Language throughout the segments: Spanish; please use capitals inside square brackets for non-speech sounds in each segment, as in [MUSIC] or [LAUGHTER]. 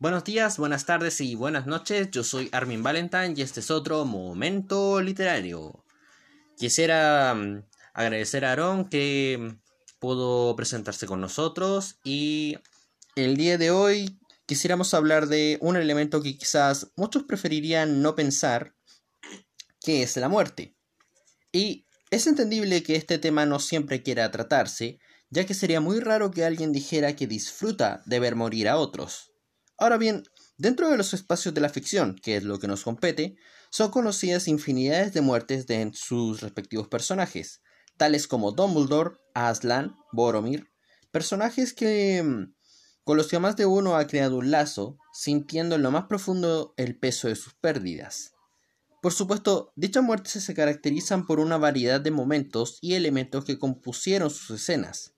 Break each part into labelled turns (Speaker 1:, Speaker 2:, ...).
Speaker 1: Buenos días, buenas tardes y buenas noches. Yo soy Armin Valentine y este es otro momento literario. Quisiera mm, agradecer a Aaron que mm, pudo presentarse con nosotros y el día de hoy quisiéramos hablar de un elemento que quizás muchos preferirían no pensar, que es la muerte. Y es entendible que este tema no siempre quiera tratarse, ya que sería muy raro que alguien dijera que disfruta de ver morir a otros. Ahora bien, dentro de los espacios de la ficción, que es lo que nos compete, son conocidas infinidades de muertes de sus respectivos personajes, tales como Dumbledore, Aslan, Boromir, personajes que mm, con los que más de uno ha creado un lazo, sintiendo en lo más profundo el peso de sus pérdidas. Por supuesto, dichas muertes se caracterizan por una variedad de momentos y elementos que compusieron sus escenas,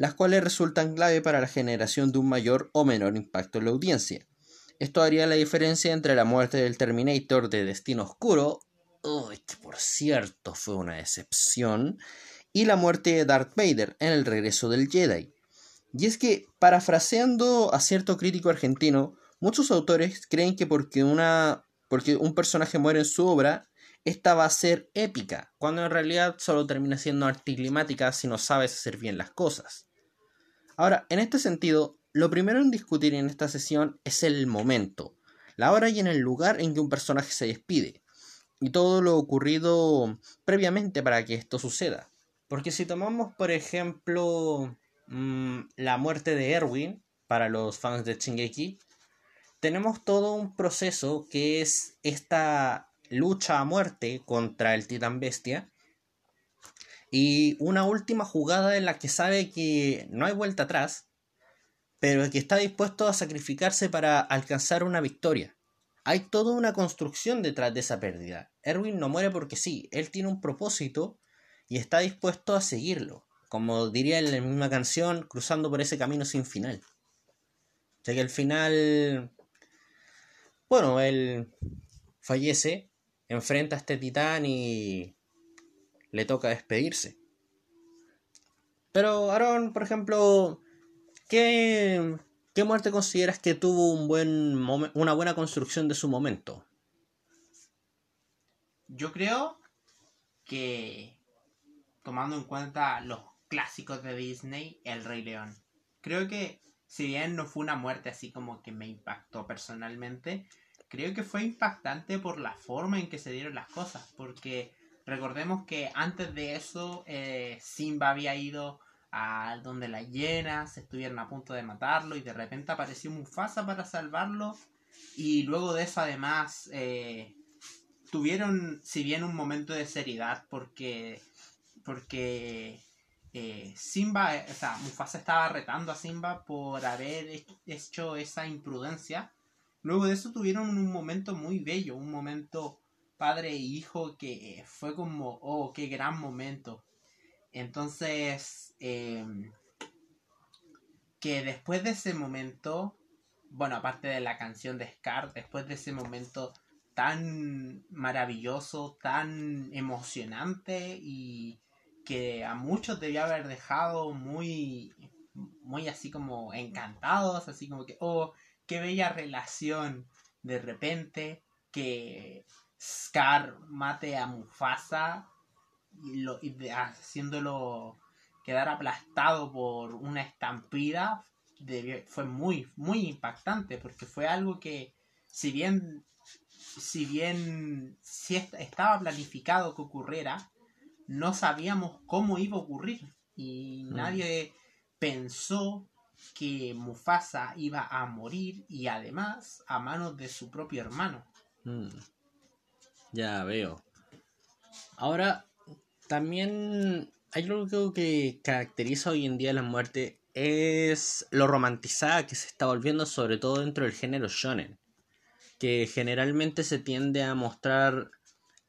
Speaker 1: las cuales resultan clave para la generación de un mayor o menor impacto en la audiencia. Esto haría la diferencia entre la muerte del Terminator de Destino Oscuro, que por cierto fue una decepción, y la muerte de Darth Vader en el regreso del Jedi. Y es que, parafraseando a cierto crítico argentino, muchos autores creen que porque, una, porque un personaje muere en su obra, esta va a ser épica, cuando en realidad solo termina siendo anticlimática si no sabes hacer bien las cosas. Ahora, en este sentido, lo primero en discutir en esta sesión es el momento, la hora y en el lugar en que un personaje se despide, y todo lo ocurrido previamente para que esto suceda. Porque si tomamos, por ejemplo, mm, la muerte de Erwin, para los fans de Shingeki, tenemos todo un proceso que es esta lucha a muerte contra el titán bestia, y una última jugada en la que sabe que no hay vuelta atrás, pero que está dispuesto a sacrificarse para alcanzar una victoria. Hay toda una construcción detrás de esa pérdida. Erwin no muere porque sí, él tiene un propósito y está dispuesto a seguirlo, como diría en la misma canción, cruzando por ese camino sin final. O sea que al final, bueno, él fallece, enfrenta a este titán y le toca despedirse. Pero, Aaron, por ejemplo, ¿qué, ¿qué muerte consideras que tuvo un buen una buena construcción de su momento?
Speaker 2: Yo creo que, tomando en cuenta los clásicos de Disney, El Rey León. Creo que, si bien no fue una muerte así como que me impactó personalmente, creo que fue impactante por la forma en que se dieron las cosas, porque Recordemos que antes de eso eh, Simba había ido a donde las hienas estuvieron a punto de matarlo y de repente apareció Mufasa para salvarlo y luego de eso además eh, tuvieron si bien un momento de seriedad porque porque eh, Simba, o sea, Mufasa estaba retando a Simba por haber hecho esa imprudencia. Luego de eso tuvieron un momento muy bello, un momento padre e hijo que fue como, oh, qué gran momento. Entonces, em, que después de ese momento, bueno, aparte de la canción de Scar, después de ese momento tan maravilloso, tan emocionante y que a muchos debió haber dejado muy, muy así como encantados, así como que, oh, qué bella relación de repente, que Scar mate a Mufasa y, lo, haciéndolo quedar aplastado por una estampida fue muy muy impactante porque fue algo que si bien si bien si estaba planificado que ocurriera no sabíamos cómo iba a ocurrir y mm. nadie pensó que Mufasa iba a morir y además a manos de su propio hermano. Mm.
Speaker 1: Ya veo. Ahora, también hay algo que caracteriza hoy en día la muerte es lo romantizada que se está volviendo sobre todo dentro del género shonen, que generalmente se tiende a mostrar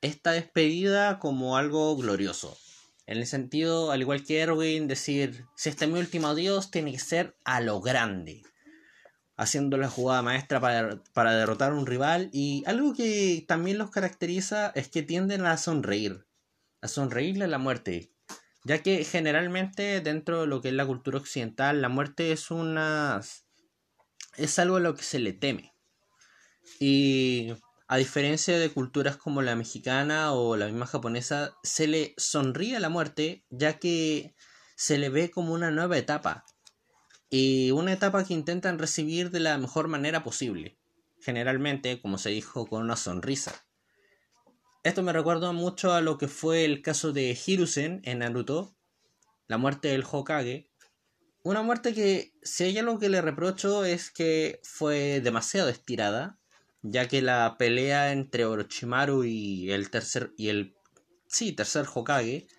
Speaker 1: esta despedida como algo glorioso. En el sentido, al igual que Erwin, decir, si este es mi último adiós, tiene que ser a lo grande haciendo la jugada maestra para, derrotar a un rival. Y algo que también los caracteriza es que tienden a sonreír, a sonreírle a la muerte. Ya que generalmente dentro de lo que es la cultura occidental, la muerte es una, es algo a lo que se le teme. Y a diferencia de culturas como la mexicana o la misma japonesa, se le sonríe a la muerte ya que se le ve como una nueva etapa. Y una etapa que intentan recibir de la mejor manera posible. Generalmente, como se dijo, con una sonrisa. Esto me recuerda mucho a lo que fue el caso de Hiruzen en Naruto, la muerte del Hokage. Una muerte que, si hay algo que le reprocho, es que fue demasiado estirada, ya que la pelea entre Orochimaru y el tercer y el sí, tercer Hokage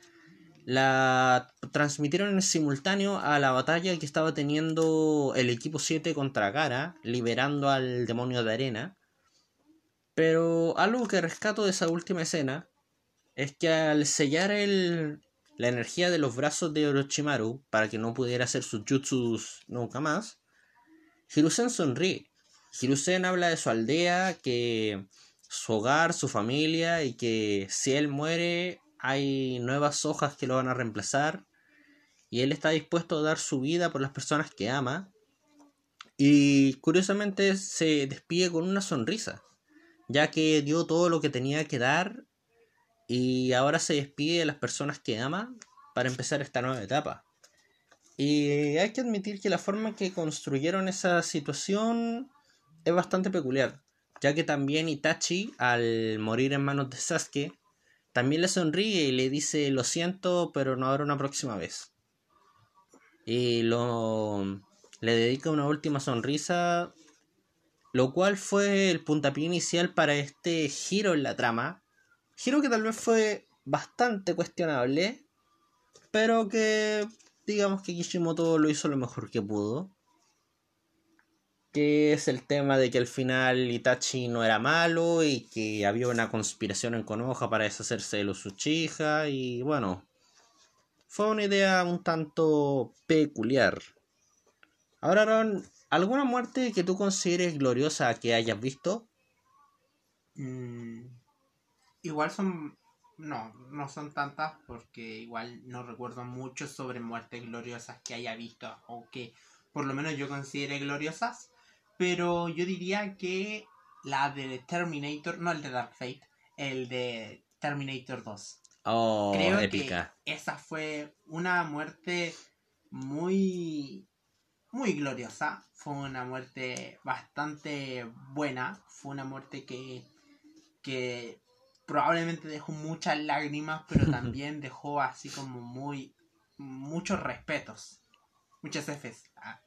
Speaker 1: la transmitieron en simultáneo a la batalla que estaba teniendo el equipo 7 contra Gara, liberando al demonio de arena. Pero algo que rescato de esa última escena es que al sellar el, la energía de los brazos de Orochimaru para que no pudiera hacer sus jutsus nunca más, Hiruzen sonríe. Hiruzen habla de su aldea, que su hogar, su familia y que si él muere hay nuevas hojas que lo van a reemplazar y él está dispuesto a dar su vida por las personas que ama y curiosamente se despide con una sonrisa ya que dio todo lo que tenía que dar y ahora se despide de las personas que ama para empezar esta nueva etapa. Y hay que admitir que la forma en que construyeron esa situación es bastante peculiar, ya que también Itachi, al morir en manos de Sasuke, también le sonríe y le dice lo siento, pero no habrá una próxima vez. Y lo le dedica una última sonrisa lo cual fue el puntapié inicial para este giro en la trama. Giro que tal vez fue bastante cuestionable, pero que digamos que Kishimoto lo hizo lo mejor que pudo. Que es el tema de que al final Itachi no era malo y que había una conspiración en Konoha para deshacerse de los Uchiha y bueno, fue una idea un tanto peculiar. Ahora, Aaron, ¿Alguna muerte que tú consideres gloriosa que hayas visto?
Speaker 2: Mm, igual son... No, no son tantas porque igual no recuerdo mucho sobre muertes gloriosas que haya visto o que por lo menos yo considere gloriosas. Pero yo diría que la de Terminator, no el de Dark Fate, el de Terminator 2.
Speaker 1: Oh, Creo épica.
Speaker 2: Que esa fue una muerte muy muy gloriosa. Fue una muerte bastante buena. Fue una muerte que, que probablemente dejó muchas lágrimas, pero [LAUGHS] también dejó así como muy muchos respetos. Muchas Fs. Ah.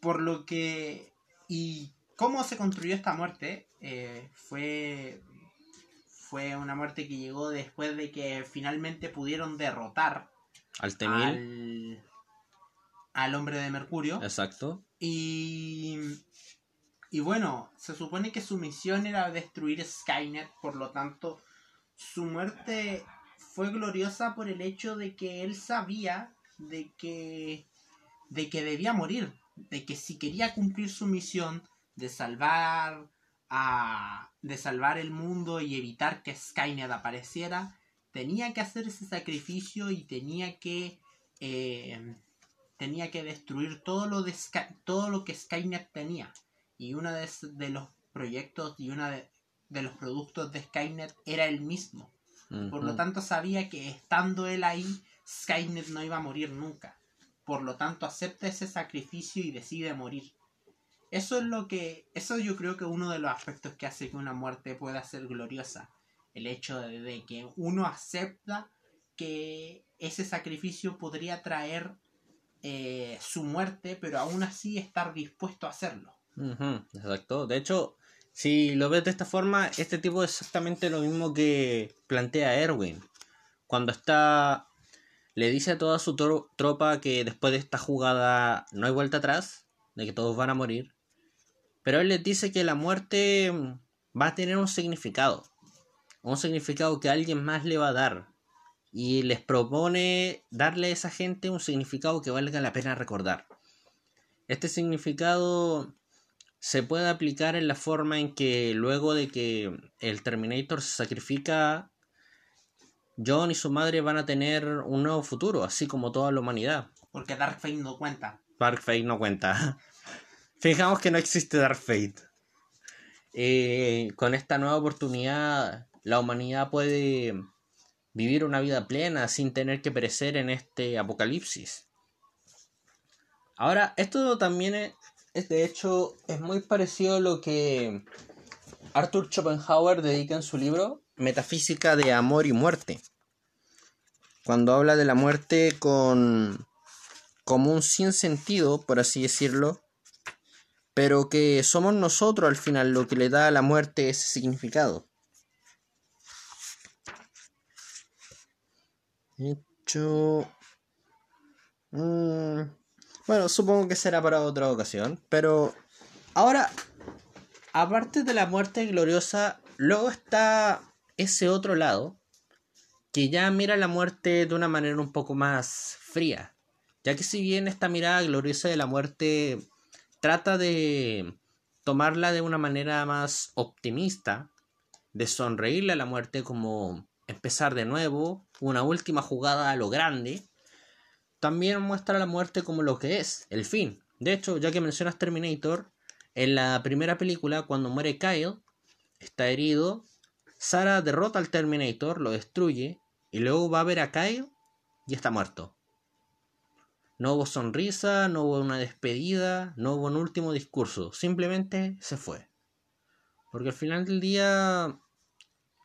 Speaker 2: Por lo que... ¿Y cómo se construyó esta muerte? Eh, fue fue una muerte que llegó después de que finalmente pudieron derrotar
Speaker 1: al Temil
Speaker 2: al hombre de Mercurio.
Speaker 1: Exacto.
Speaker 2: Y, y bueno, se supone que su misión era destruir Skynet, por lo tanto, su muerte fue gloriosa por el hecho de que él sabía de que, de que debía morir, de que si quería cumplir su misión de salvar a, de salvar el mundo y evitar que Skynet apareciera, tenía que hacer ese sacrificio y tenía que eh, tenía que destruir todo lo, de todo lo que Skynet tenía. Y uno de, los proyectos y uno de, los productos de Skynet era el mismo. Por lo tanto sabía que estando él ahí, Skynet no iba a morir nunca. Por lo tanto acepta ese sacrificio y decide morir. Eso es lo que, eso yo creo que uno de los aspectos que hace que una muerte pueda ser gloriosa. El hecho de que uno acepta que ese sacrificio podría traer eh, su muerte, pero aún así estar dispuesto a hacerlo.
Speaker 1: exacto. De hecho, si lo ves de esta forma, este tipo es exactamente lo mismo que plantea Erwin. Cuando está. Le dice a toda su tropa que después de esta jugada no hay vuelta atrás, de que todos van a morir. Pero él les dice que la muerte va a tener un significado. Un significado que alguien más le va a dar y les propone darle a esa gente un significado que valga la pena recordar. Este significado se puede aplicar en la forma en que luego de que el Terminator se sacrifica, John y su madre van a tener un nuevo futuro, así como toda la humanidad.
Speaker 2: Porque Darkfate no cuenta.
Speaker 1: Dark Fate no cuenta. [LAUGHS] Fijamos que no existe Dark Fate. Eh, con esta nueva oportunidad, la humanidad puede vivir una vida plena sin tener que perecer en este apocalipsis. Ahora, esto también es, de hecho, es muy parecido a lo que Arthur Schopenhauer dedica en su libro Metafísica de Amor y Muerte. Cuando habla de la muerte con como un sinsentido, por así decirlo, pero que somos nosotros al final lo que le da a la muerte ese significado. Hecho. Mm, bueno, supongo que será para otra ocasión. Pero. Ahora. Aparte de la muerte gloriosa. Luego está ese otro lado. Que ya mira la muerte de una manera un poco más fría. Ya que si bien esta mirada gloriosa de la muerte trata de tomarla de una manera más optimista, de sonreírle a la muerte como empezar de nuevo, una última jugada a lo grande, también muestra la muerte como lo que es, el fin. De hecho, ya que mencionas Terminator, en la primera película, cuando muere Kyle, está herido, Sarah derrota al Terminator, lo destruye, y luego va a ver a Kyle y está muerto. No hubo sonrisa, no hubo una despedida, no hubo un último discurso, simplemente se fue. Porque al final del día,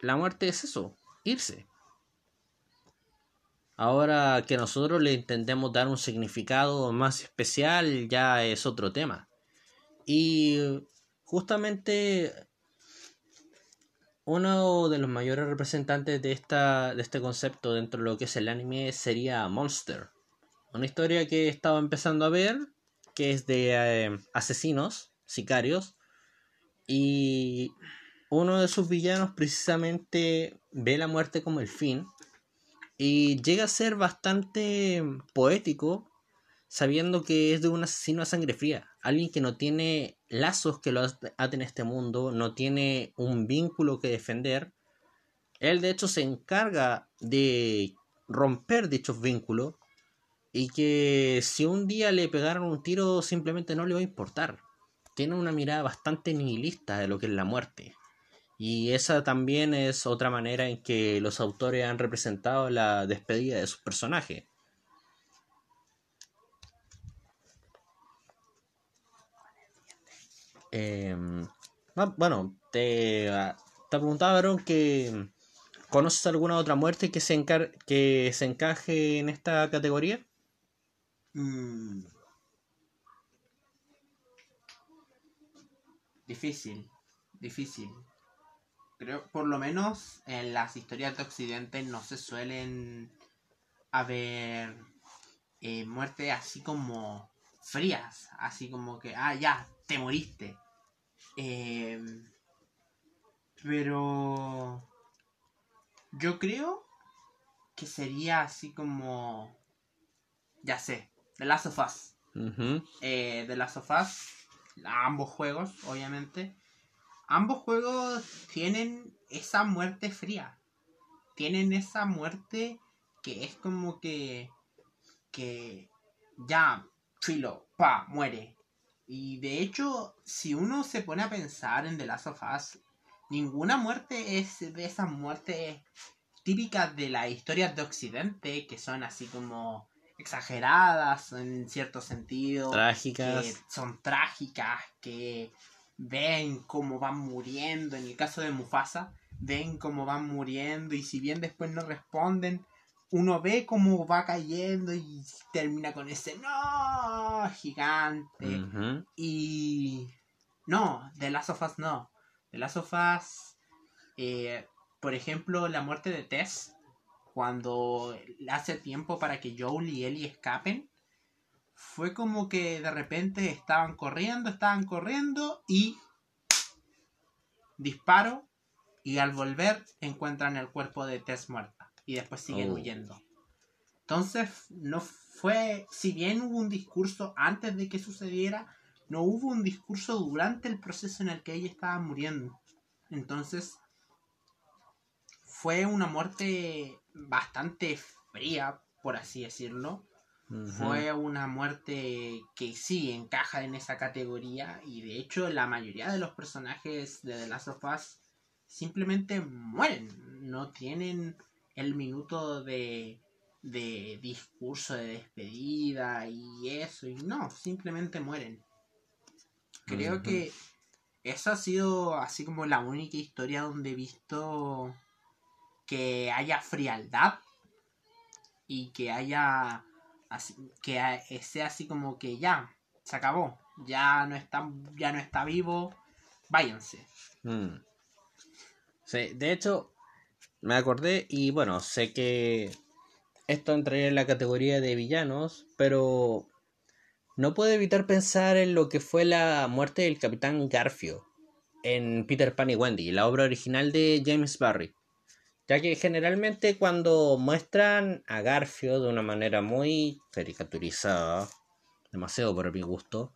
Speaker 1: la muerte es eso, irse. Ahora que nosotros le intentemos dar un significado más especial ya es otro tema. Y justamente uno de los mayores representantes de, esta, de este concepto dentro de lo que es el anime sería Monster. Una historia que he estado empezando a ver, que es de eh, asesinos, sicarios, y uno de sus villanos precisamente ve la muerte como el fin y llega a ser bastante poético sabiendo que es de un asesino a sangre fría, alguien que no tiene lazos que lo aten en este mundo, no tiene un vínculo que defender. Él de hecho se encarga de romper dichos vínculos y que si un día le pegaron un tiro simplemente no le va a importar. Tiene una mirada bastante nihilista de lo que es la muerte. Y esa también es otra manera en que los autores han representado la despedida de sus personajes. Em, ah, bueno, te, ah, te preguntaba, que ¿conoces alguna otra muerte que se, que se encaje en esta categoría?
Speaker 2: Mm. Difícil, difícil creo, por lo menos en las historias de Occidente no se suelen haber eh, muertes así como frías, así como que, ah, ya, te moriste. Em, pero yo creo que sería así como, ya sé, The Last of Us. Eh, The Last of Us, ambos juegos, obviamente ambos juegos tienen esa muerte fría. Tienen esa muerte que es como que. que. ya, filo, pa, muere. Y de hecho, si uno se pone a pensar en The Last of Us, ninguna muerte es de esas muertes típicas de la historia de Occidente, que son así como exageradas en cierto sentido.
Speaker 1: Trágicas.
Speaker 2: Que son trágicas, que ven cómo van muriendo, en el caso de Mufasa, ven cómo van muriendo y si bien después no responden, uno ve cómo va cayendo y termina con ese no gigante. Y no, de las sofás no. De las sofás, eh, por ejemplo, la muerte de Tess, cuando hace tiempo para que Joel y Ellie escapen, fue como que de repente estaban corriendo, estaban corriendo y disparo y al volver encuentran el cuerpo de Tess muerta y después siguen oh. huyendo. Entonces no fue, si bien hubo un discurso antes de que sucediera, no hubo un discurso durante el proceso en el que ella estaba muriendo. Entonces fue una muerte bastante fría, por así decirlo Fue una muerte que sí encaja en esa categoría y de hecho la mayoría de los personajes de The Last of Us simplemente mueren, no tienen el minuto de, de discurso de despedida y eso, y no, simplemente mueren. Creo que esa ha sido así como la única historia donde he visto que haya frialdad y que haya que sea así como que ya se acabó ya no está ya no está vivo váyanse mm.
Speaker 1: sí, de hecho me acordé y bueno sé que esto entraría en la categoría de villanos pero no puedo evitar pensar en lo que fue la muerte del capitán Garfio en Peter Pan y Wendy la obra original de James Barry. Ya que generalmente cuando muestran a Garfio de una manera muy caricaturizada, demasiado por mi gusto,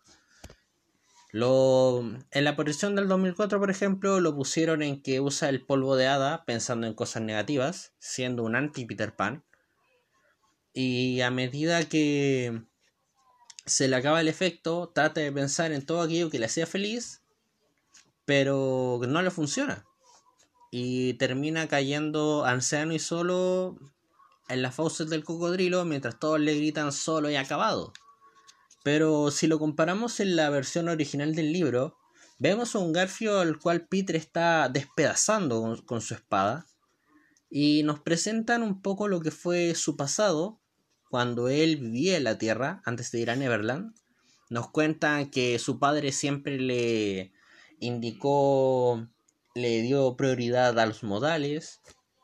Speaker 1: lo, en la aparición del 2004, por ejemplo, lo pusieron en que usa el polvo de hada pensando en cosas negativas, siendo un anti-Peter Pan. Y a medida que se le acaba el efecto, trata de pensar en todo aquello que le hacía feliz, pero no le funciona y termina cayendo anciano y solo en las fauces del cocodrilo mientras todos le gritan solo y acabado. Pero si lo comparamos en la versión original del libro, vemos a un Garfio al cual Peter está despedazando con, su espada y nos presentan un poco lo que fue su pasado cuando él vivía en la Tierra antes de ir a Neverland. Nos cuentan que su padre siempre le indicó le dio prioridad a los modales.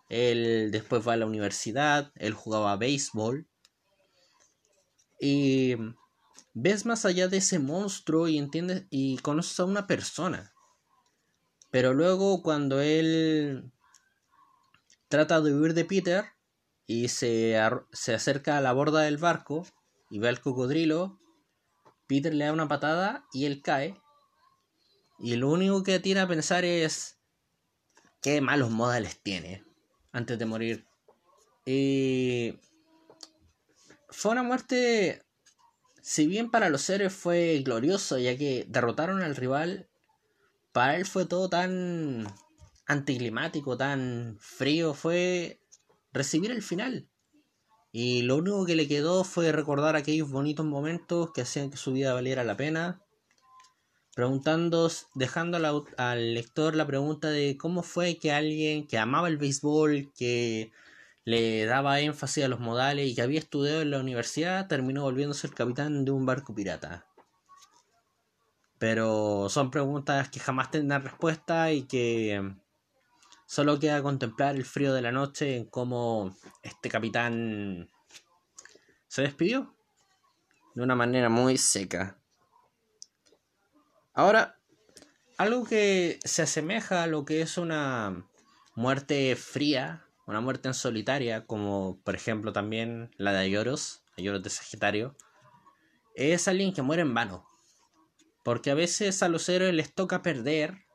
Speaker 1: Él después va a la universidad, él jugaba béisbol. Y ves más allá de ese monstruo y entiendes y conoces a una persona. Pero luego cuando él trata de huir de Peter y se, se acerca a la borda del barco y ve al cocodrilo, Peter le da una patada y él cae. Y lo único que tiene a pensar es, qué malos modales tiene antes de morir. Y fue una muerte, si bien para los héroes fue glorioso, ya que derrotaron al rival, para él fue todo tan anticlimático, tan frío, fue recibir el final. Y lo único que le quedó fue recordar aquellos bonitos momentos que hacían que su vida valiera la pena preguntando, dejando al, lector la pregunta de cómo fue que alguien que amaba el béisbol, que le daba énfasis a los modales y que había estudiado en la universidad, terminó volviéndose el capitán de un barco pirata. Pero son preguntas que jamás tendrán respuesta y que solo queda contemplar el frío de la noche en cómo este capitán se despidió de una manera muy seca. Ahora, algo que se asemeja a lo que es una muerte fría, una muerte en solitaria, como por ejemplo también la de Ayoros, Ayoros de Sagitario, es alguien que muere en vano. Porque a veces a los héroes les toca perder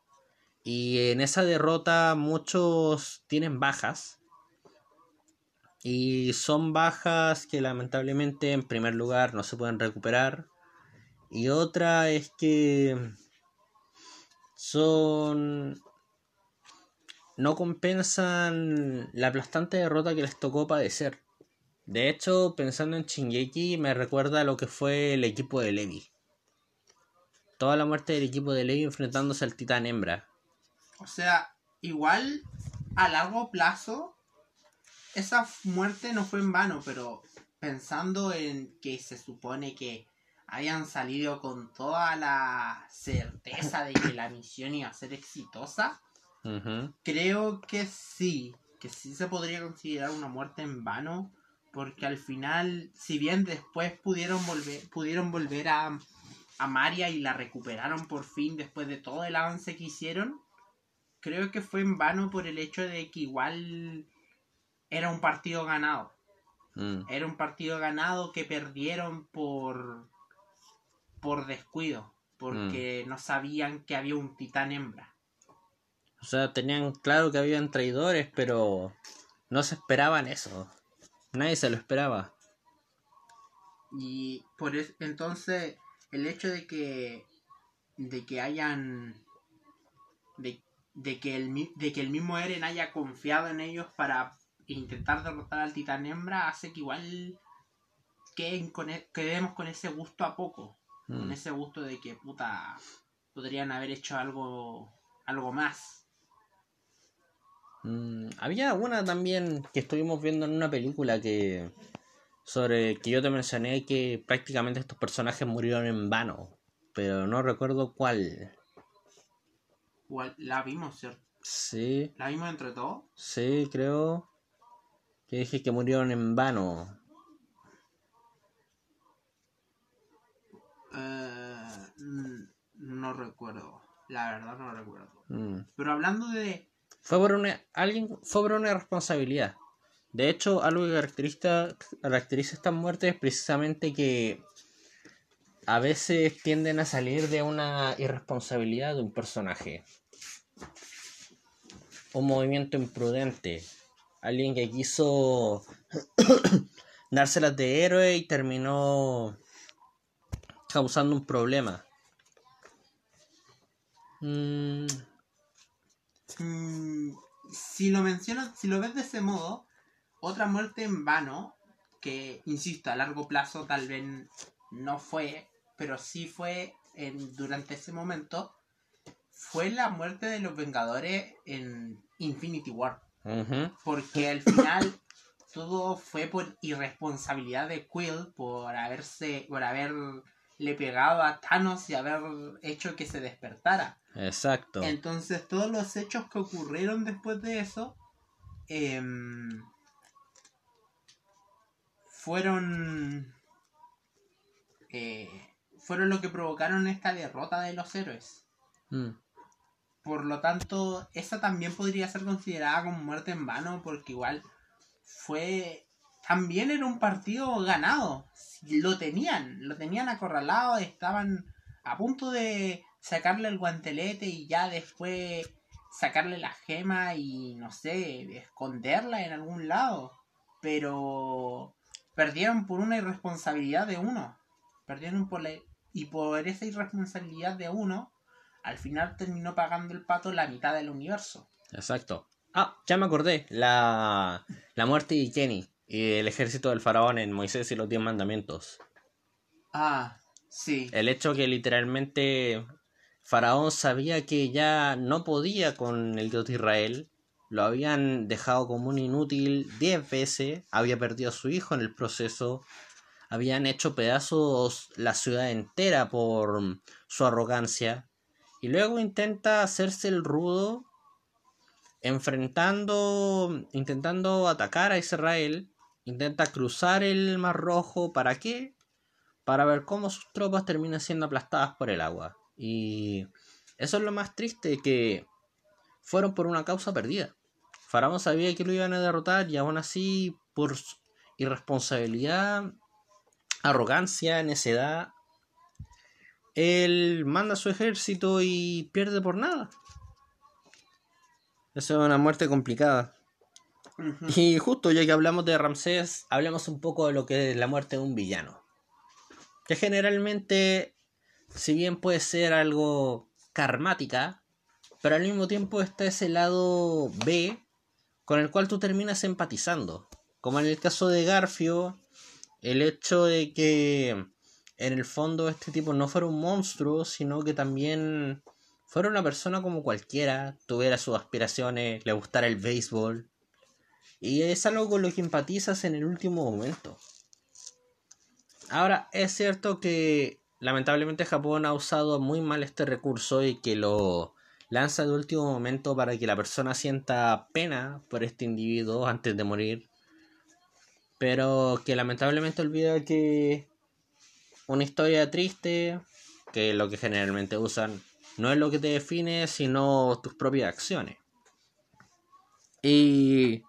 Speaker 1: y en esa derrota muchos tienen bajas. Y son bajas que lamentablemente en primer lugar no se pueden recuperar y otra es que son... no compensan la aplastante derrota que les tocó padecer. De hecho, pensando en Shingeki, me recuerda a lo que fue el equipo de Levi. Toda la muerte del equipo de Levi enfrentándose al titán hembra.
Speaker 2: O sea, igual a largo plazo, esa muerte no fue en vano, pero pensando en que se supone que hayan salido con toda la certeza de que la misión iba a ser exitosa, creo que sí, que sí se podría considerar una muerte en vano, porque al final, si bien después pudieron volver, pudieron volver a, a Maria y la recuperaron por fin después de todo el avance que hicieron, creo que fue en vano por el hecho de que igual era un partido ganado. Mm. Era un partido ganado que perdieron por por descuido, porque mm. no sabían que había un titán hembra.
Speaker 1: O sea, tenían claro que habían traidores, pero no se esperaban eso. Nadie se lo esperaba.
Speaker 2: Y por eso, entonces, el hecho de que de que hayan de, de que el de que el mismo Eren haya confiado en ellos para intentar derrotar al titán hembra hace que igual queden con e, quedemos con ese gusto a poco. Con
Speaker 1: Mm.
Speaker 2: ese gusto de que puta podrían haber hecho algo algo más.
Speaker 1: Mm, había una también que estuvimos viendo en una película que sobre que yo te mencioné que prácticamente estos personajes murieron en vano, pero no recuerdo cuál.
Speaker 2: Igual la vimos, ¿cierto?
Speaker 1: Sí,
Speaker 2: La vimos entre todos.
Speaker 1: sí, creo que dije que murieron en vano.
Speaker 2: Eh, mm, no recuerdo. La verdad no recuerdo.
Speaker 1: Mm.
Speaker 2: Pero hablando de
Speaker 1: Fue por una alguien fue por una responsabilidad. De hecho, algo que caracteriza, caracteriza estas muertes es precisamente que a veces tienden a salir de una irresponsabilidad de un personaje. Un movimiento imprudente. Alguien que quiso [COUGHS] dárselas de héroe y terminó causando un problema. Mm,
Speaker 2: Mm, si lo mencionas, si lo ves de ese modo, otra muerte en vano, que insisto, a largo plazo tal vez no fue, pero sí fue en, durante ese momento, fue la muerte de los Vengadores en Infinity War. Porque al final todo fue por irresponsabilidad de Quill, por haberse, por haberle pegado a Thanos y haber hecho que se despertara.
Speaker 1: Exacto.
Speaker 2: Entonces todos los hechos que ocurrieron después de eso em, fueron eh, fueron lo que provocaron esta derrota de los héroes.
Speaker 1: Mm.
Speaker 2: Por lo tanto, esa también podría ser considerada como muerte en vano porque igual fue también era un partido ganado. Lo tenían, lo tenían acorralado, estaban a punto de sacarle el guantelete y ya después sacarle la gema y no sé, esconderla en algún lado. Pero perdieron por una irresponsabilidad de uno. Perdieron por la... y por esa irresponsabilidad de uno, al final terminó pagando el pato la mitad del universo.
Speaker 1: Exacto. Ah, ya me acordé. La, la muerte de Kenny y el ejército del faraón en Moisés y los diez mandamientos.
Speaker 2: Ah, sí.
Speaker 1: El hecho que literalmente Faraón sabía que ya no podía con el Dios de Israel. Lo habían dejado como un inútil diez veces. Había perdido a su hijo en el proceso. Habían hecho pedazos la ciudad entera por su arrogancia. Y luego intenta hacerse el rudo enfrentando, intentando atacar a Israel, intenta cruzar el Mar Rojo, ¿para qué? Para ver cómo sus tropas terminan siendo aplastadas por el agua. Y eso es lo más triste, que fueron por una causa perdida. Faraón sabía que lo iban a derrotar y aún así, por irresponsabilidad, arrogancia, necedad, él manda a su ejército y pierde por nada. Eso es una muerte complicada. Y justo ya que hablamos de Ramsés, hablemos un poco de lo que es la muerte de un villano. Que generalmente, si bien puede ser algo karmática, pero al mismo tiempo está ese lado B con el cual tú terminas empatizando. Como en el caso de Garfio, el hecho de que en el fondo este tipo no fuera un monstruo, sino que también fuera una persona como cualquiera, tuviera sus aspiraciones, le gustara el béisbol. Y es algo con lo que empatizas en el último momento. Ahora, es cierto que lamentablemente Japón ha usado muy mal este recurso y que lo lanza de último momento para que la persona sienta pena por este individuo antes de morir. Pero que lamentablemente olvida que una historia triste, que lo que generalmente usan, no es lo que te define, sino tus propias acciones. Y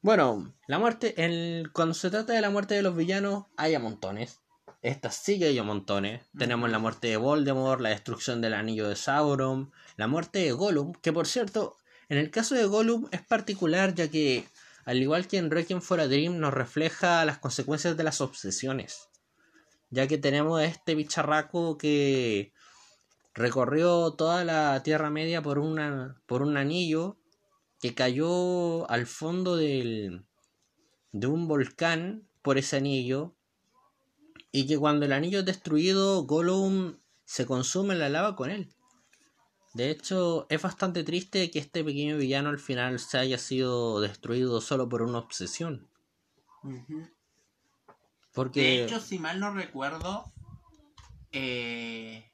Speaker 1: bueno, la muerte, el, cuando se trata de la muerte de los villanos, hay a montones. Esta sí que hay a montones. Tenemos la muerte de Voldemort, la destrucción del anillo de Sauron, la muerte de Gollum, que por cierto, en el caso de Gollum es particular ya que, al igual que en Requiem for a Dream, nos refleja las consecuencias de las obsesiones. ya que tenemos a este bicharraco que recorrió toda la Tierra Media por, una, por un anillo que cayó al fondo del, de un volcán por ese anillo y que cuando el anillo es destruido Gollum se consume la lava con él. De hecho, es bastante triste que este pequeño villano al final se haya sido destruido solo por una obsesión.
Speaker 2: Porque... De hecho, si mal no recuerdo, eh,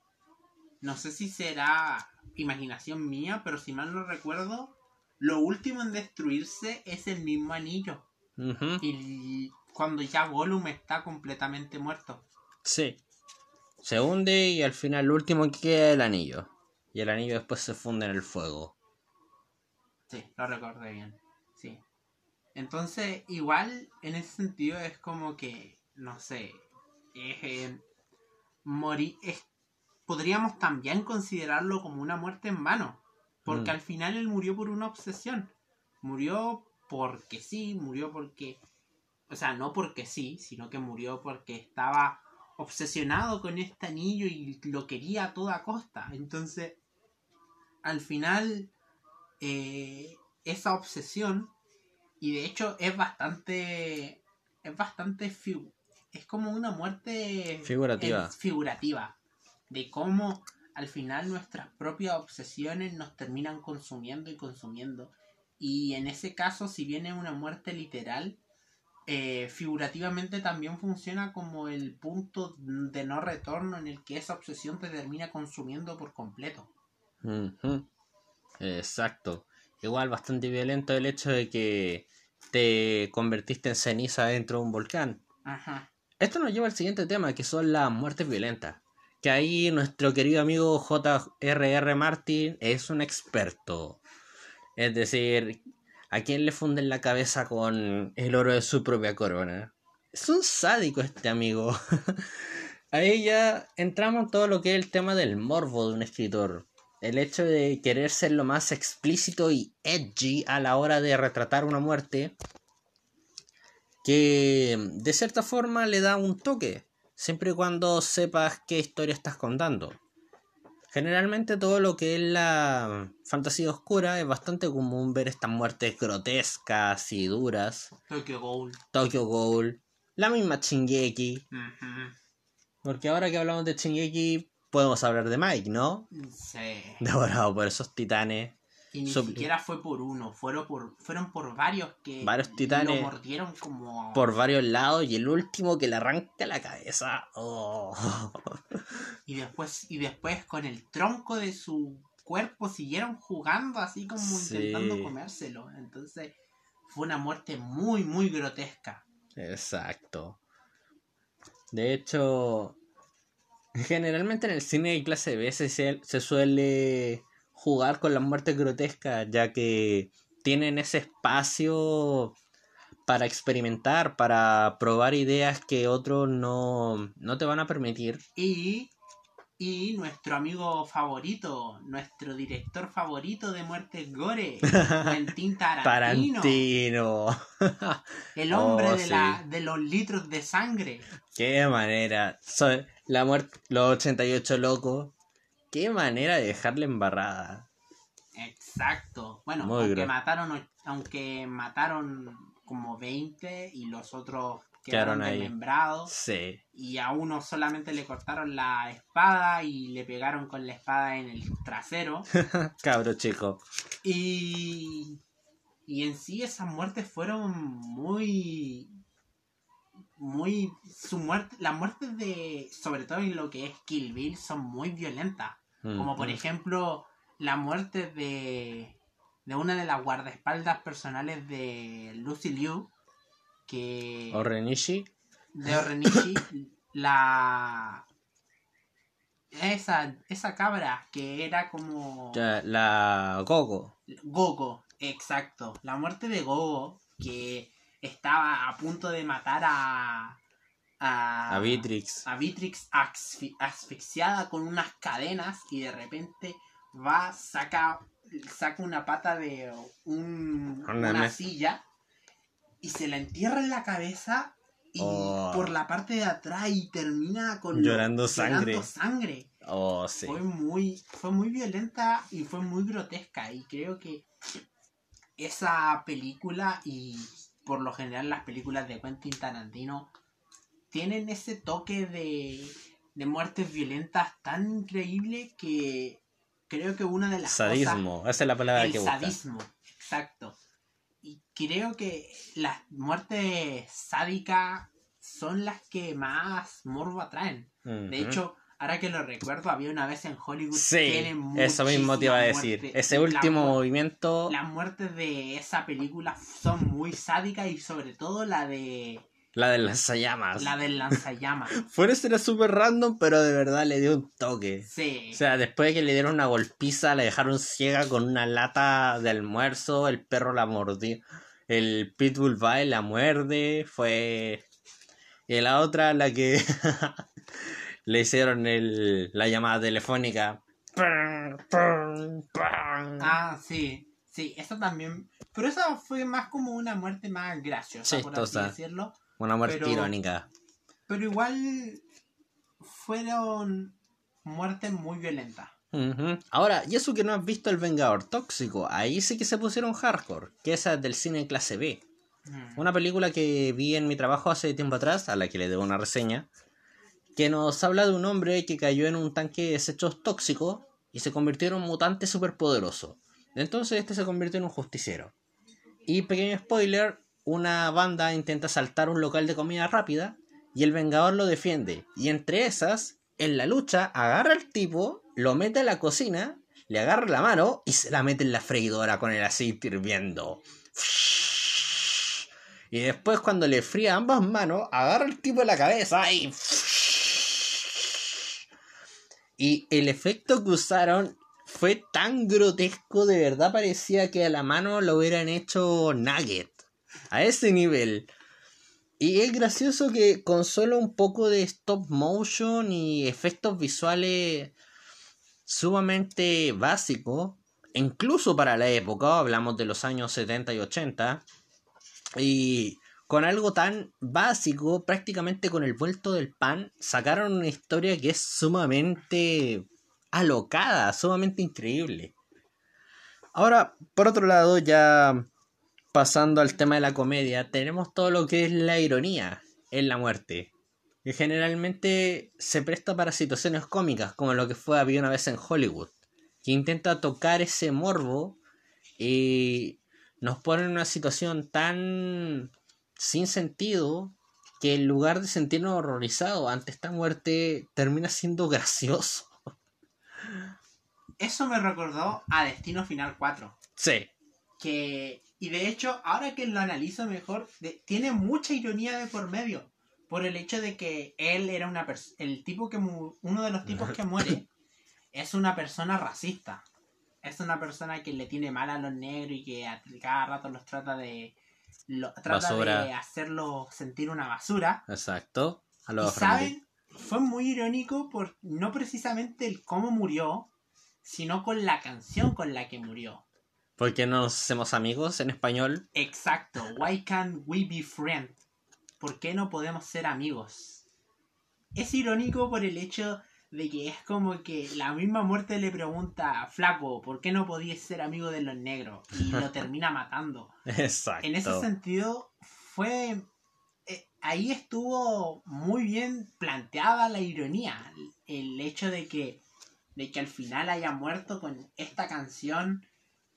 Speaker 2: no sé si será imaginación mía, pero si mal no recuerdo, lo último en destruirse es el mismo anillo. Y cuando ya Gollum está completamente muerto.
Speaker 1: Sí. Se hunde y al final lo último que queda es el anillo. Y el anillo después se funde en el fuego.
Speaker 2: Sí, lo recordé bien. Sí. Entonces, igual en ese sentido es como que, no sé, eh, morir, podríamos también considerarlo como una muerte en vano. Porque mm. al final él murió por una obsesión. Murió porque sí, murió porque... O sea, no porque sí, sino que murió porque estaba obsesionado con este anillo y lo quería a toda costa. Entonces, al final, eh, esa obsesión, y de hecho es bastante, es bastante, es como una muerte
Speaker 1: figurativa.
Speaker 2: figurativa, de cómo al final nuestras propias obsesiones nos terminan consumiendo y consumiendo. Y en ese caso, si viene una muerte literal, eh, figurativamente también funciona como el punto de no retorno en el que esa obsesión te termina consumiendo por completo.
Speaker 1: Exacto. Igual bastante violento el hecho de que te convertiste en ceniza dentro de un volcán. Ajá. Esto nos lleva al siguiente tema, que son las muertes violentas. Que ahí nuestro querido amigo J.R.R. Martin es un experto. Es decir, ¿A quién le funden la cabeza con el oro de su propia corona? Es un sádico este amigo. [LAUGHS] Ahí ya entramos en todo lo que es el tema del morbo de un escritor. El hecho de querer ser lo más explícito y edgy a la hora de retratar una muerte. Que de cierta forma le da un toque. Siempre y cuando sepas qué historia estás contando. Generalmente todo lo que es la fantasía oscura es bastante común ver estas muertes grotescas y duras.
Speaker 2: Tokyo Ghoul.
Speaker 1: Tokyo Ghoul. La misma Chingeki. Porque ahora que hablamos de Chingeki, podemos hablar de Mike, ¿no?
Speaker 2: Sí.
Speaker 1: Devorado por esos titanes.
Speaker 2: Y ni siquiera fue por uno, fueron por, fueron por varios que
Speaker 1: varios titanes
Speaker 2: lo mordieron como...
Speaker 1: Por varios lados y el último que le arranca la cabeza. Oh.
Speaker 2: Y después, y después con el tronco de su cuerpo siguieron jugando así como intentando comérselo. Entonces fue una muerte muy, muy grotesca.
Speaker 1: Exacto. De hecho, generalmente en el cine de clase B se, se suele jugar con las muertes grotescas, ya que tienen ese espacio para experimentar, para probar ideas que otros no, te van a permitir.
Speaker 2: Y, y nuestro amigo favorito, nuestro director favorito de muertes gore, [LAUGHS] Quentin Tarantino. Tarantino. [LAUGHS] El hombre oh, de, la, de los litros de sangre.
Speaker 1: Qué manera. la muerte, los 88 locos Qué manera de dejarle embarrada.
Speaker 2: Exacto. Bueno, aunque mataron, aunque mataron como 20 y los otros quedaron, desmembrados. Sí. Y a uno solamente le cortaron la espada y le pegaron con la espada en el trasero. [LAUGHS]
Speaker 1: Cabro chico.
Speaker 2: Y. Y en sí esas muertes fueron muy muy su muerte las muertes de sobre todo en lo que es Kill Bill son muy violentas. Como por ejemplo la muerte de de una de las guardaespaldas personales de Lucy Liu que
Speaker 1: Orenishi
Speaker 2: de Orenishi [COUGHS] la esa esa cabra que era como
Speaker 1: la Gogo.
Speaker 2: Gogo exacto. La muerte de Gogo que estaba a punto de matar a. A,
Speaker 1: a Vitrix.
Speaker 2: A Vitrix asfixiada con unas cadenas y de repente va, saca, saca una pata de un, una, silla y se la entierra en la cabeza y
Speaker 1: Oh.
Speaker 2: por la parte de atrás y termina con
Speaker 1: Llorando
Speaker 2: lo-
Speaker 1: sangre.
Speaker 2: llorando sangre.
Speaker 1: Oh, sí.
Speaker 2: Fue muy, fue muy violenta y fue muy grotesca. Y creo que esa película y por lo general las películas de Quentin Tarantino tienen ese toque de, de muertes violentas tan increíble que creo que una de las cosas
Speaker 1: Sadismo, esa es la palabra
Speaker 2: el
Speaker 1: que busca.
Speaker 2: sadismo, exacto. Y creo que las muertes sádicas son las que más morbo atraen. De hecho, ahora que lo recuerdo, había una vez en Hollywood.
Speaker 1: sí, eso mismo te iba a decir. Ese último movimiento,
Speaker 2: Las muertes de esa película son muy sádicas y sobre todo la de
Speaker 1: la de las llamas.
Speaker 2: la del lanzallamas. [LAUGHS]
Speaker 1: Fuera era súper random, pero de verdad le dio un toque.
Speaker 2: Sí.
Speaker 1: O sea, después de que le dieron una golpiza, la dejaron ciega con una lata de almuerzo, el perro la mordió, el pitbull va y la muerde, fue... Y la otra, la que [LAUGHS] le hicieron el, la llamada telefónica.
Speaker 2: Ah, sí. Sí, eso también. Pero esa fue más como una muerte más graciosa, por así decirlo.
Speaker 1: Una muerte
Speaker 2: Pero-
Speaker 1: irónica.
Speaker 2: Pero igual fueron muertes muy violentas.
Speaker 1: Ahora, y eso que no has visto El Vengador Tóxico, ahí sí que se pusieron hardcore, que esa es del cine clase B.
Speaker 2: Mm.
Speaker 1: Una película que vi en mi trabajo hace tiempo atrás, a la que le debo una reseña, que nos habla de un hombre que cayó en un tanque de desechos tóxicos y se convirtió en un mutante superpoderoso. Entonces este se convirtió en un justiciero. Y pequeño spoiler, una banda intenta saltar un local de comida rápida y el Vengador lo defiende. Y entre esas, en la lucha, agarra al tipo, lo mete a la cocina, le agarra la mano y se la mete en la freidora con el aceite hirviendo. Y después cuando le fría ambas manos, agarra el tipo de la cabeza y... Y el efecto que usaron fue tan grotesco, de verdad parecía que a la mano lo hubieran hecho nugget. A ese nivel. Y es gracioso que con solo un poco de stop motion y efectos visuales sumamente básicos, incluso para la época, hablamos de los años 70 y 80, y con algo tan básico, prácticamente con el vuelto del pan, sacaron una historia que es sumamente alocada, sumamente increíble. Ahora, por otro lado, ya pasando al tema de la comedia, tenemos todo lo que es la ironía en la muerte. Que generalmente se presta para situaciones cómicas, como lo que fue Había una vez en Hollywood, que intenta tocar ese morbo y nos pone en una situación tan sin sentido que en lugar de sentirnos horrorizados ante esta muerte termina siendo gracioso.
Speaker 2: Eso me recordó a Destino Final 4.
Speaker 1: Sí,
Speaker 2: Que, y de hecho, ahora que lo analizo mejor, de- tiene mucha ironía de por medio. Por el hecho de que él era una persona. El tipo que. mu- Uno de los tipos que muere [LAUGHS] es una persona racista. Es una persona que le tiene mal a los negros y que a cada rato los trata de. Lo, trata
Speaker 1: Basura.
Speaker 2: de hacerlos sentir una basura.
Speaker 1: exacto. A los
Speaker 2: saben, fue muy irónico por no precisamente el cómo murió, sino con la canción con la que murió.
Speaker 1: ¿Por qué no nos hacemos amigos en español?
Speaker 2: Exacto, why can't we be friends? ¿Por qué no podemos ser amigos? Es irónico por el hecho de que es como que la misma muerte le pregunta, flaco, ¿por qué no podías ser amigo de los negros? Y lo [LAUGHS] termina matando.
Speaker 1: Exacto.
Speaker 2: En ese sentido, fue. eh, ahí estuvo muy bien planteada la ironía. El hecho de que, de que al final haya muerto con esta canción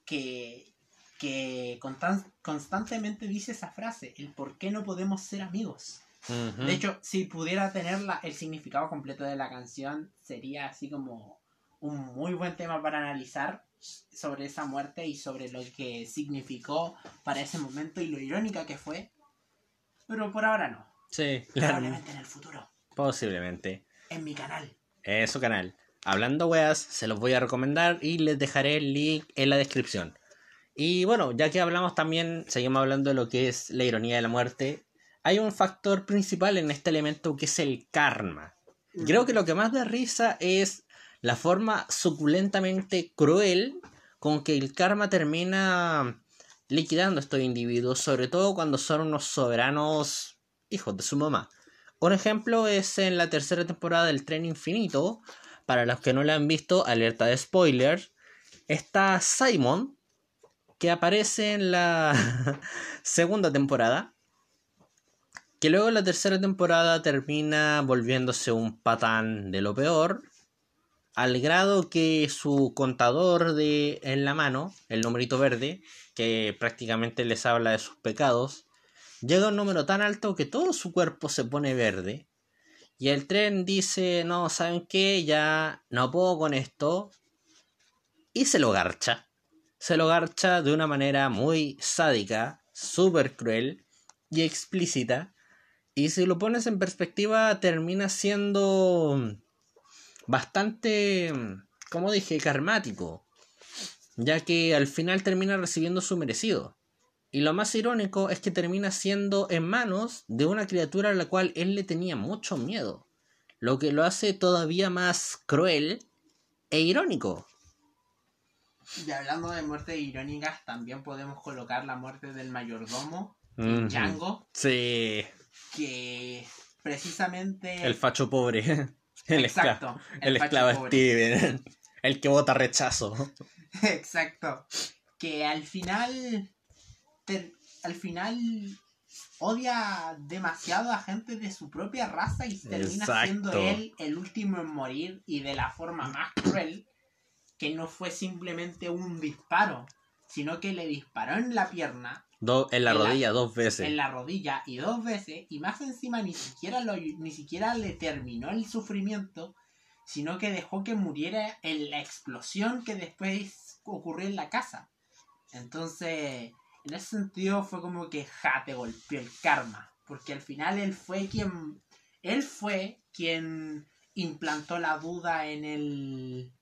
Speaker 2: que, que constan- constantemente dice esa frase: el por qué no podemos ser amigos. De hecho, si pudiera tener la- el significado completo de la canción, sería así como un muy buen tema para analizar sobre esa muerte y sobre lo que significó para ese momento y lo irónica que fue. Pero por ahora no.
Speaker 1: Sí, claro.
Speaker 2: Probablemente en el futuro.
Speaker 1: Posiblemente.
Speaker 2: En mi canal.
Speaker 1: En su canal. Hablando weas, se los voy a recomendar y les dejaré el link en la descripción. Y bueno, ya que hablamos también, seguimos hablando de lo que es la ironía de la muerte, hay un factor principal en este elemento que es el karma. Creo que lo que más da risa es la forma suculentamente cruel con que el karma termina liquidando a estos individuos, sobre todo cuando son unos soberanos hijos de su mamá. Un ejemplo es en la tercera temporada del Tren Infinito. Para los que no la han visto, alerta de spoiler. Está Simon, que aparece en la [LAUGHS] segunda temporada. Que luego la tercera temporada termina volviéndose un patán de lo peor. Al grado que su contador de en la mano, el numerito verde, que prácticamente les habla de sus pecados, llega a un número tan alto que todo su cuerpo se pone verde. Y el tren dice, no, ¿saben qué? Ya no puedo con esto. Y se lo garcha. Se lo garcha de una manera muy sádica, súper cruel y explícita. Y si lo pones en perspectiva, termina siendo bastante, como dije, karmático. Ya que al final termina recibiendo su merecido. Y lo más irónico es que termina siendo en manos de una criatura a la cual él le tenía mucho miedo, lo que lo hace todavía más cruel e irónico.
Speaker 2: Y hablando de muertes irónicas, también podemos colocar la muerte del mayordomo, Django.
Speaker 1: Sí.
Speaker 2: Que precisamente...
Speaker 1: El facho pobre. [LAUGHS] El Exacto. el, esclavo Steven. [LAUGHS] El que vota rechazo. [LAUGHS]
Speaker 2: Exacto. Que al final al final odia demasiado a gente de su propia raza y termina siendo él el último en morir y de la forma más cruel que no fue simplemente un disparo, sino que le disparó en la pierna.
Speaker 1: En la rodilla dos veces.
Speaker 2: En la rodilla y dos veces y más encima ni siquiera, lo, ni siquiera le terminó el sufrimiento, sino que dejó que muriera en la explosión que después ocurrió en la casa. Entonces, en ese sentido fue como que ja, te golpeó el karma. Porque al final él fue quien. Él fue quien implantó la duda en el.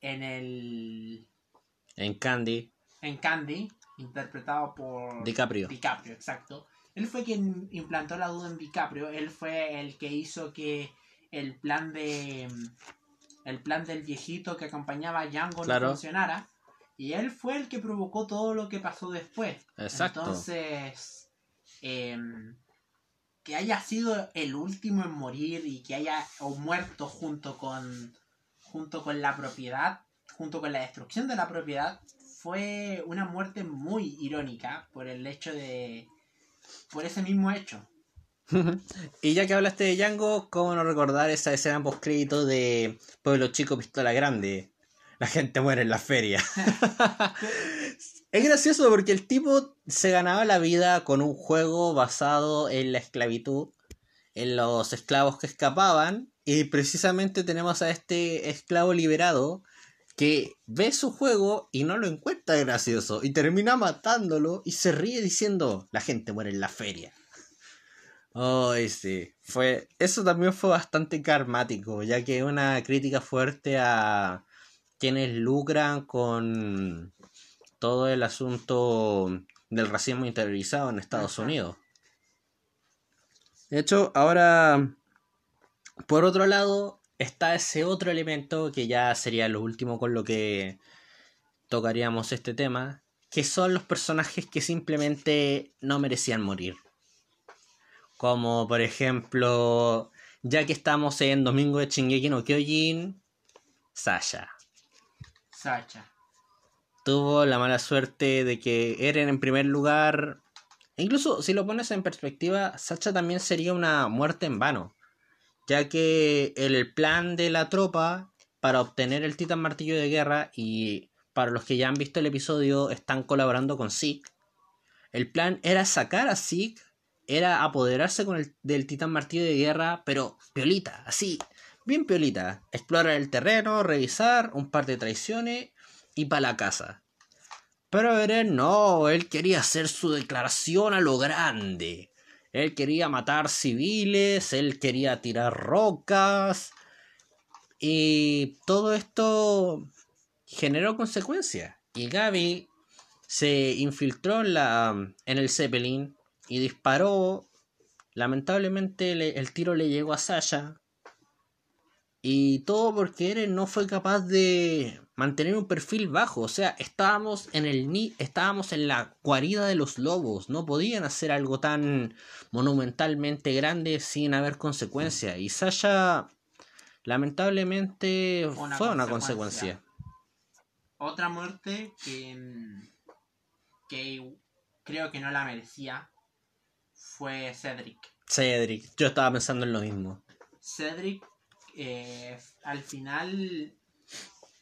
Speaker 2: En el.
Speaker 1: En Candy.
Speaker 2: En Candy, interpretado por.
Speaker 1: DiCaprio.
Speaker 2: DiCaprio, exacto. Él fue quien implantó la duda en DiCaprio. Él fue el que hizo que el plan de. El plan del viejito que acompañaba a Django no funcionara. Y él fue el que provocó todo lo que pasó después. Exacto. Entonces, em, que haya sido el último en morir y que haya muerto junto con, junto con la propiedad, junto con la destrucción de la propiedad, fue una muerte muy irónica por el hecho de... por ese mismo hecho. [LAUGHS]
Speaker 1: y ya que hablaste de Django, ¿cómo no recordar esa escena post crédito de Pueblo Chico Pistola Grande? la gente muere en la feria. [LAUGHS] [LAUGHS] es gracioso porque el tipo se ganaba la vida con un juego basado en la esclavitud, en los esclavos que escapaban, y precisamente tenemos a este esclavo liberado que ve su juego y no lo encuentra gracioso y termina matándolo y se ríe diciendo la gente muere en la feria. [LAUGHS] Oh, sí. Fue, eso también fue bastante karmático, ya que una crítica fuerte a quienes lucran con todo el asunto del racismo interiorizado en Estados Unidos. De hecho, ahora, por otro lado, está ese otro elemento que ya sería lo último con lo que tocaríamos este tema, que son los personajes que simplemente no merecían morir. Como por ejemplo, ya que estamos en Domingo de Shingeki no Kyojin, Sasha.
Speaker 2: Sacha.
Speaker 1: Tuvo la mala suerte de que Eren en primer lugar. E incluso si lo pones en perspectiva, Sacha también sería una muerte en vano. Ya que el plan de la tropa para obtener el Titan Martillo de Guerra y para los que ya han visto el episodio están colaborando con Zeke. El plan era sacar a Zeke, era apoderarse con el, del Titan Martillo de Guerra, pero piolita, así, bien piolita. Explorar el terreno, revisar, un par de traiciones y para la casa. Pero Eren no, él quería hacer su declaración a lo grande. Él quería matar civiles, él quería tirar rocas. Y todo esto generó consecuencias. Y Gaby se infiltró en, la, en el Zeppelin y disparó. Lamentablemente el tiro le llegó a Sasha, Y todo porque Eren no fue capaz de mantener un perfil bajo. O sea, estábamos en el ni estábamos en la guarida de los lobos. No podían hacer algo tan monumentalmente grande sin haber consecuencias. Y Sasha, lamentablemente, fue una consecuencia.
Speaker 2: Otra muerte que, que creo que no la merecía fue Cedric.
Speaker 1: Cedric, yo estaba pensando en lo mismo.
Speaker 2: Cedric eh, al final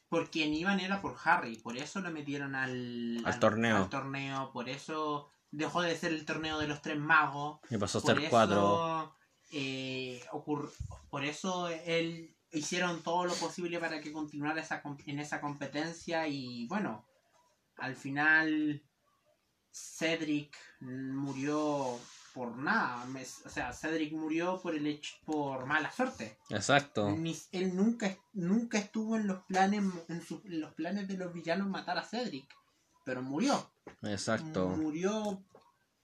Speaker 2: por quien iban era por Harry, por eso lo metieron al,
Speaker 1: torneo.
Speaker 2: torneo, por eso dejó de ser el torneo de los tres magos.
Speaker 1: Y pasó a ser cuatro.
Speaker 2: Eh, por eso él hicieron todo lo posible para que continuara esa, en esa competencia y bueno, al final Cedric murió por nada. o sea, Cedric murió por el hecho, por mala suerte.
Speaker 1: Exacto.
Speaker 2: Él, nunca, nunca estuvo en los planes, en, los planes de los villanos matar a Cedric. Pero murió.
Speaker 1: Exacto.
Speaker 2: Murió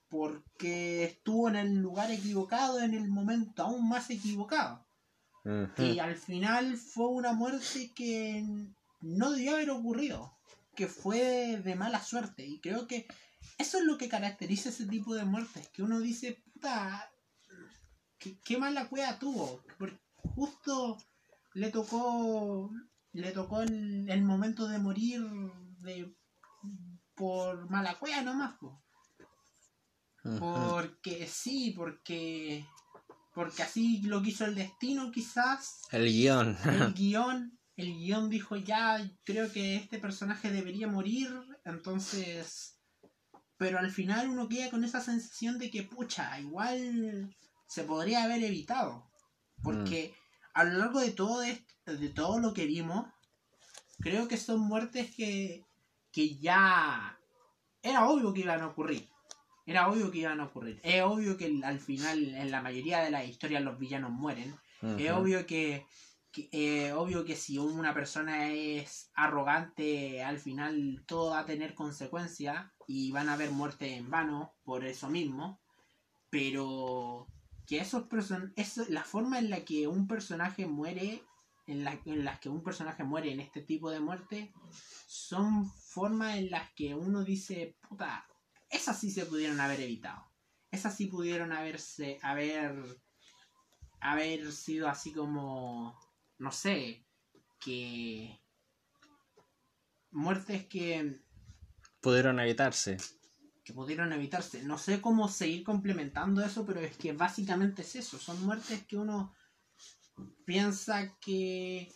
Speaker 2: porque estuvo en el lugar equivocado, en el momento aún más equivocado. Y al final fue una muerte que no debió haber ocurrido. Que fue de mala suerte. Y creo que eso es lo que caracteriza ese tipo de muertes, que uno dice, puta, qué, mala cueva tuvo, porque justo le tocó, le tocó el, momento de morir de, por mala cueva nomás, porque sí, porque porque así lo quiso el destino quizás.
Speaker 1: El guion.
Speaker 2: El [LAUGHS] guion. El guion dijo ya, creo que este personaje debería morir, entonces pero al final uno queda con esa sensación de que, pucha, igual se podría haber evitado. Porque mm. a lo largo de todo, de todo lo que vimos, creo que son muertes que, que ya era obvio que iban a ocurrir. Era obvio que iban a ocurrir. Es obvio que al final, en la mayoría de las historias, los villanos mueren. Es obvio que eh, obvio que si una persona es arrogante, al final todo va a tener consecuencias y van a haber muerte en vano por eso mismo. Pero que esos person es la forma en la que un personaje muere, en, la, en las que un personaje muere en este tipo de muerte, son formas en las que uno dice, puta, esas sí se pudieron haber evitado. Esas sí pudieron haberse, haber, haber sido así como no sé, que muertes que
Speaker 1: pudieron evitarse.
Speaker 2: Que pudieron evitarse. No sé cómo seguir complementando eso, pero es que básicamente es eso. Son muertes que uno piensa que,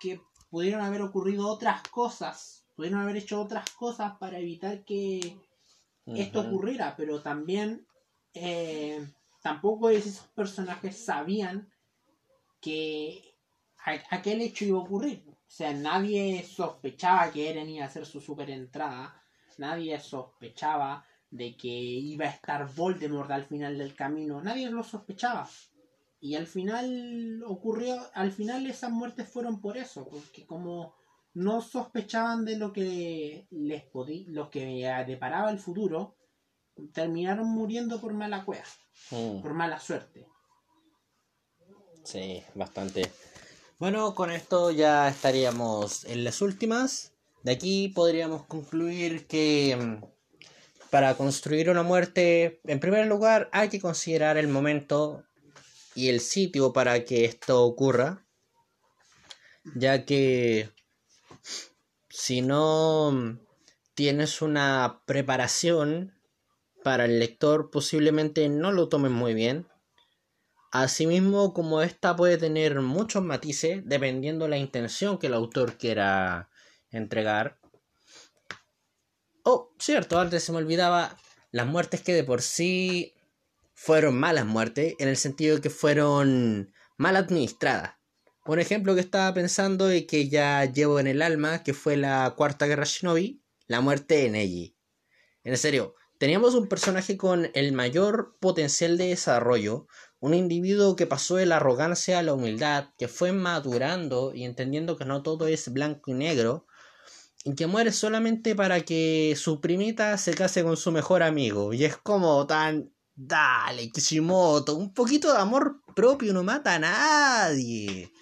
Speaker 2: que pudieron haber ocurrido otras cosas. Pudieron haber hecho otras cosas para evitar que esto ocurriera, pero también eh, tampoco esos personajes sabían que aquel hecho iba a ocurrir. O sea, nadie sospechaba que Eren iba a hacer su super entrada. Nadie sospechaba de que iba a estar Voldemort al final del camino. Nadie lo sospechaba. Y al final ocurrió, al final esas muertes fueron por eso, porque como no sospechaban de lo que les podía, lo que deparaba el futuro, terminaron muriendo por mala cueva, mm. por mala suerte.
Speaker 1: Sí, bastante bueno, con esto ya estaríamos en las últimas. De aquí podríamos concluir que mm, para construir una muerte, en primer lugar hay que considerar el momento y el sitio para que esto ocurra, ya que si no mm, tienes una preparación para el lector, posiblemente no lo tomen muy bien. Asimismo, como esta puede tener muchos matices dependiendo de la intención que el autor quiera entregar. Oh, cierto, antes se me olvidaba las muertes que de por sí fueron malas muertes, en el sentido de que fueron mal administradas. Un ejemplo que estaba pensando y que ya llevo en el alma, que fue la Cuarta Guerra Shinobi, la muerte de Neji. En serio, teníamos un personaje con el mayor potencial de desarrollo, un individuo que pasó de la arrogancia a la humildad, que fue madurando y entendiendo que no todo es blanco y negro, que muere solamente para que su primita se case con su mejor amigo. Y es como tan... Dale, Kishimoto, un poquito de amor propio no mata a nadie.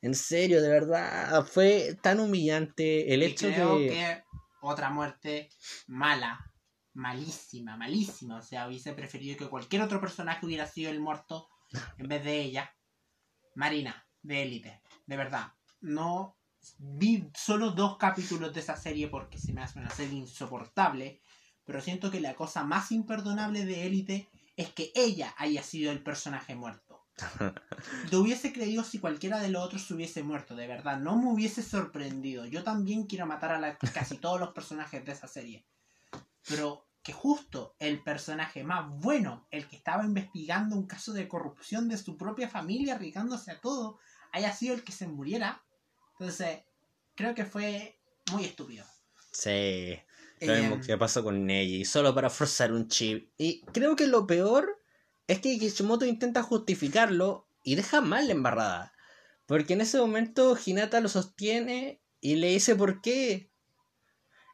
Speaker 1: En serio, de verdad, fue tan humillante el
Speaker 2: Y
Speaker 1: hecho
Speaker 2: creo
Speaker 1: de...
Speaker 2: que otra muerte mala, malísima, malísima. O sea, hubiese preferido que cualquier otro personaje hubiera sido el muerto en vez de ella. Marina, de élite, de verdad. No vi solo dos capítulos de esa serie porque se me hace una serie insoportable. Pero siento que la cosa más imperdonable de élite es que ella haya sido el personaje muerto. [LAUGHS] Lo hubiese creído si cualquiera de los otros se hubiese muerto, de verdad. No me hubiese sorprendido. Yo también quiero matar a la- casi todos los personajes de esa serie. Pero que justo el personaje más bueno, el que estaba investigando un caso de corrupción de su propia familia, arriesgándose a todo, haya sido el que se muriera. Entonces, creo que fue muy estúpido.
Speaker 1: Sí, lo
Speaker 2: Eh,
Speaker 1: mismo que pasó con Neji, solo para forzar un chip. Y creo que lo peor es que Kishimoto intenta justificarlo y deja mal la embarrada. Porque en ese momento Hinata lo sostiene y le dice por qué.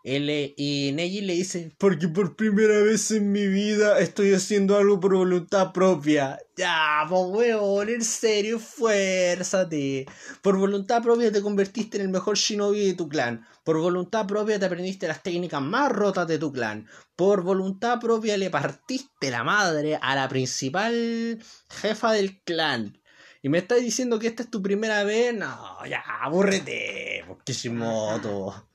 Speaker 1: Él y Neji le dice, porque por primera vez en mi vida estoy haciendo algo por voluntad propia. Ya, pues weón, en serio, fuérzate. Por voluntad propia te convertiste en el mejor shinobi de tu clan. Por voluntad propia te aprendiste las técnicas más rotas de tu clan. Por voluntad propia le partiste la madre a la principal jefa del clan. Y me estás diciendo que esta es tu primera vez. No, ya, aburrete, Kishimoto.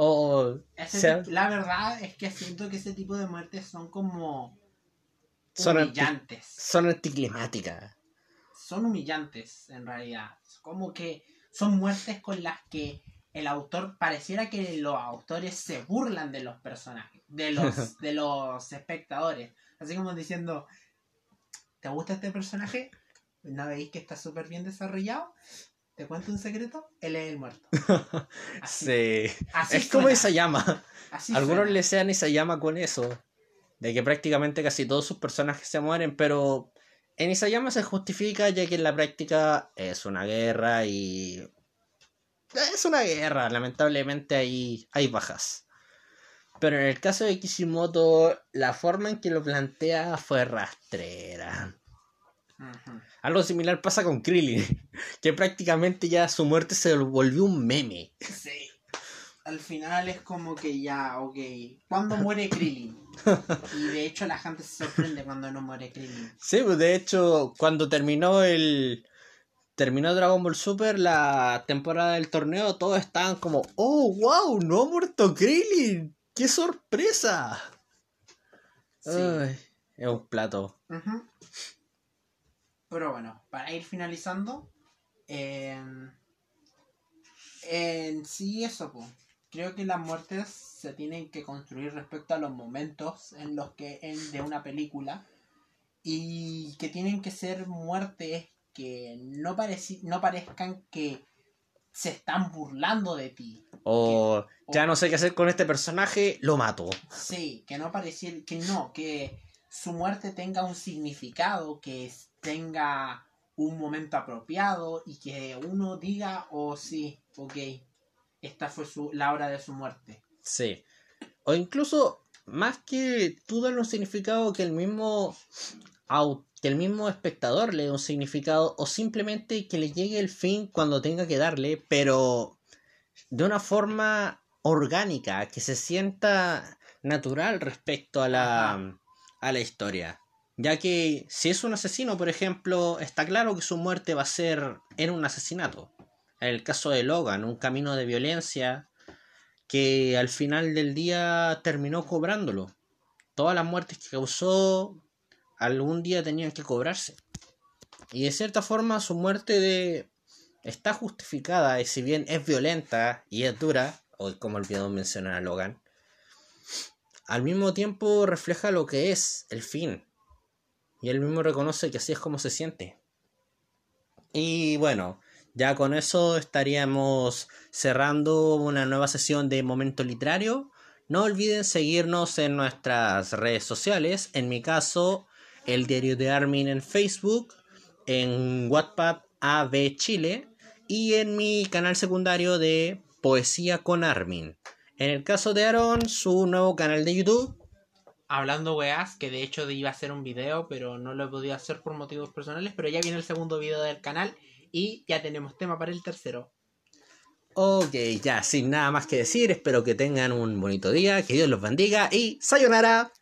Speaker 1: O sea-
Speaker 2: la verdad es que siento que ese tipo de muertes son como
Speaker 1: Son anti-
Speaker 2: humillantes.
Speaker 1: son anticlimáticas.
Speaker 2: son humillantes en realidad. Como que son muertes con las que el autor pareciera que los autores se burlan de los personajes, de los, [LAUGHS] de los espectadores. Así como diciendo, ¿te gusta este personaje? ¿No veis que está súper bien desarrollado? ¿Te cuento un secreto? Él es el muerto. [LAUGHS] Así,
Speaker 1: Sí.
Speaker 2: así
Speaker 1: Es como esa llama.
Speaker 2: así
Speaker 1: Algunos
Speaker 2: suena.
Speaker 1: le sean esa llama con eso. De que prácticamente casi todos sus personajes se mueren, pero en esa llama se justifica ya que en la práctica es una guerra y... Es una guerra, lamentablemente hay, hay bajas. Pero en el caso de Kishimoto, la forma en que lo plantea fue rastrera. Algo similar pasa con Krillin, [LAUGHS] que prácticamente ya su muerte se volvió un meme.
Speaker 2: Sí. Al final es como que ya, ok. ¿Cuándo [LAUGHS] muere Krillin? Y de hecho la gente se sorprende cuando no muere Krillin.
Speaker 1: Sí, pues de hecho, cuando terminó el. Terminó Dragon Ball Super, la temporada del torneo, todos estaban como, ¡Oh, wow! ¡No ha muerto Krillin! ¡Qué sorpresa!
Speaker 2: Sí.
Speaker 1: Ay, es un plato.
Speaker 2: Ujú. Pero bueno, para ir finalizando, eh, en sí eso, po. creo que las muertes se tienen que construir respecto a los momentos en los que en, de una película y que tienen que ser muertes que no, pareci- no parezcan que se están burlando de ti.
Speaker 1: O ya no sé qué hacer con este personaje, lo mato.
Speaker 2: Sí, que no pareciera, que no, que su muerte tenga un significado, que es- tenga un momento apropiado y que uno diga, oh sí, ok, esta fue su, la hora de su muerte.
Speaker 1: Sí. O incluso, más que tú darle un significado que el mismo que el mismo espectador le dé un significado o simplemente que le llegue el fin cuando tenga que darle, pero de una forma orgánica, que se sienta natural respecto a la,
Speaker 2: Ajá.
Speaker 1: a la historia. Ya que si es un asesino, por ejemplo, está claro que su muerte va a ser en un asesinato. En el caso de Logan, un camino de violencia que al final del día terminó cobrándolo. Todas las muertes que causó algún día tenían que cobrarse. Y de cierta forma su muerte de está justificada y si bien es violenta y es dura, o como olvidó mencionar a Logan, al mismo tiempo refleja lo que es el fin. Y él mismo reconoce que así es como se siente. Y bueno, ya con eso estaríamos cerrando una nueva sesión de Momento Literario. No olviden seguirnos en nuestras redes sociales. En mi caso, el diario de Armin en Facebook, en Wattpad AB Chile y en mi canal secundario de Poesía con Armin. En el caso de Aaron, su nuevo canal de YouTube,
Speaker 2: hablando weas, que de hecho iba a hacer un video, pero no lo he podido hacer por motivos personales, pero ya viene el segundo video del canal y ya tenemos tema para el tercero.
Speaker 1: Ok, ya, sin nada más que decir, espero que tengan un bonito día, que Dios los bendiga y sayonara.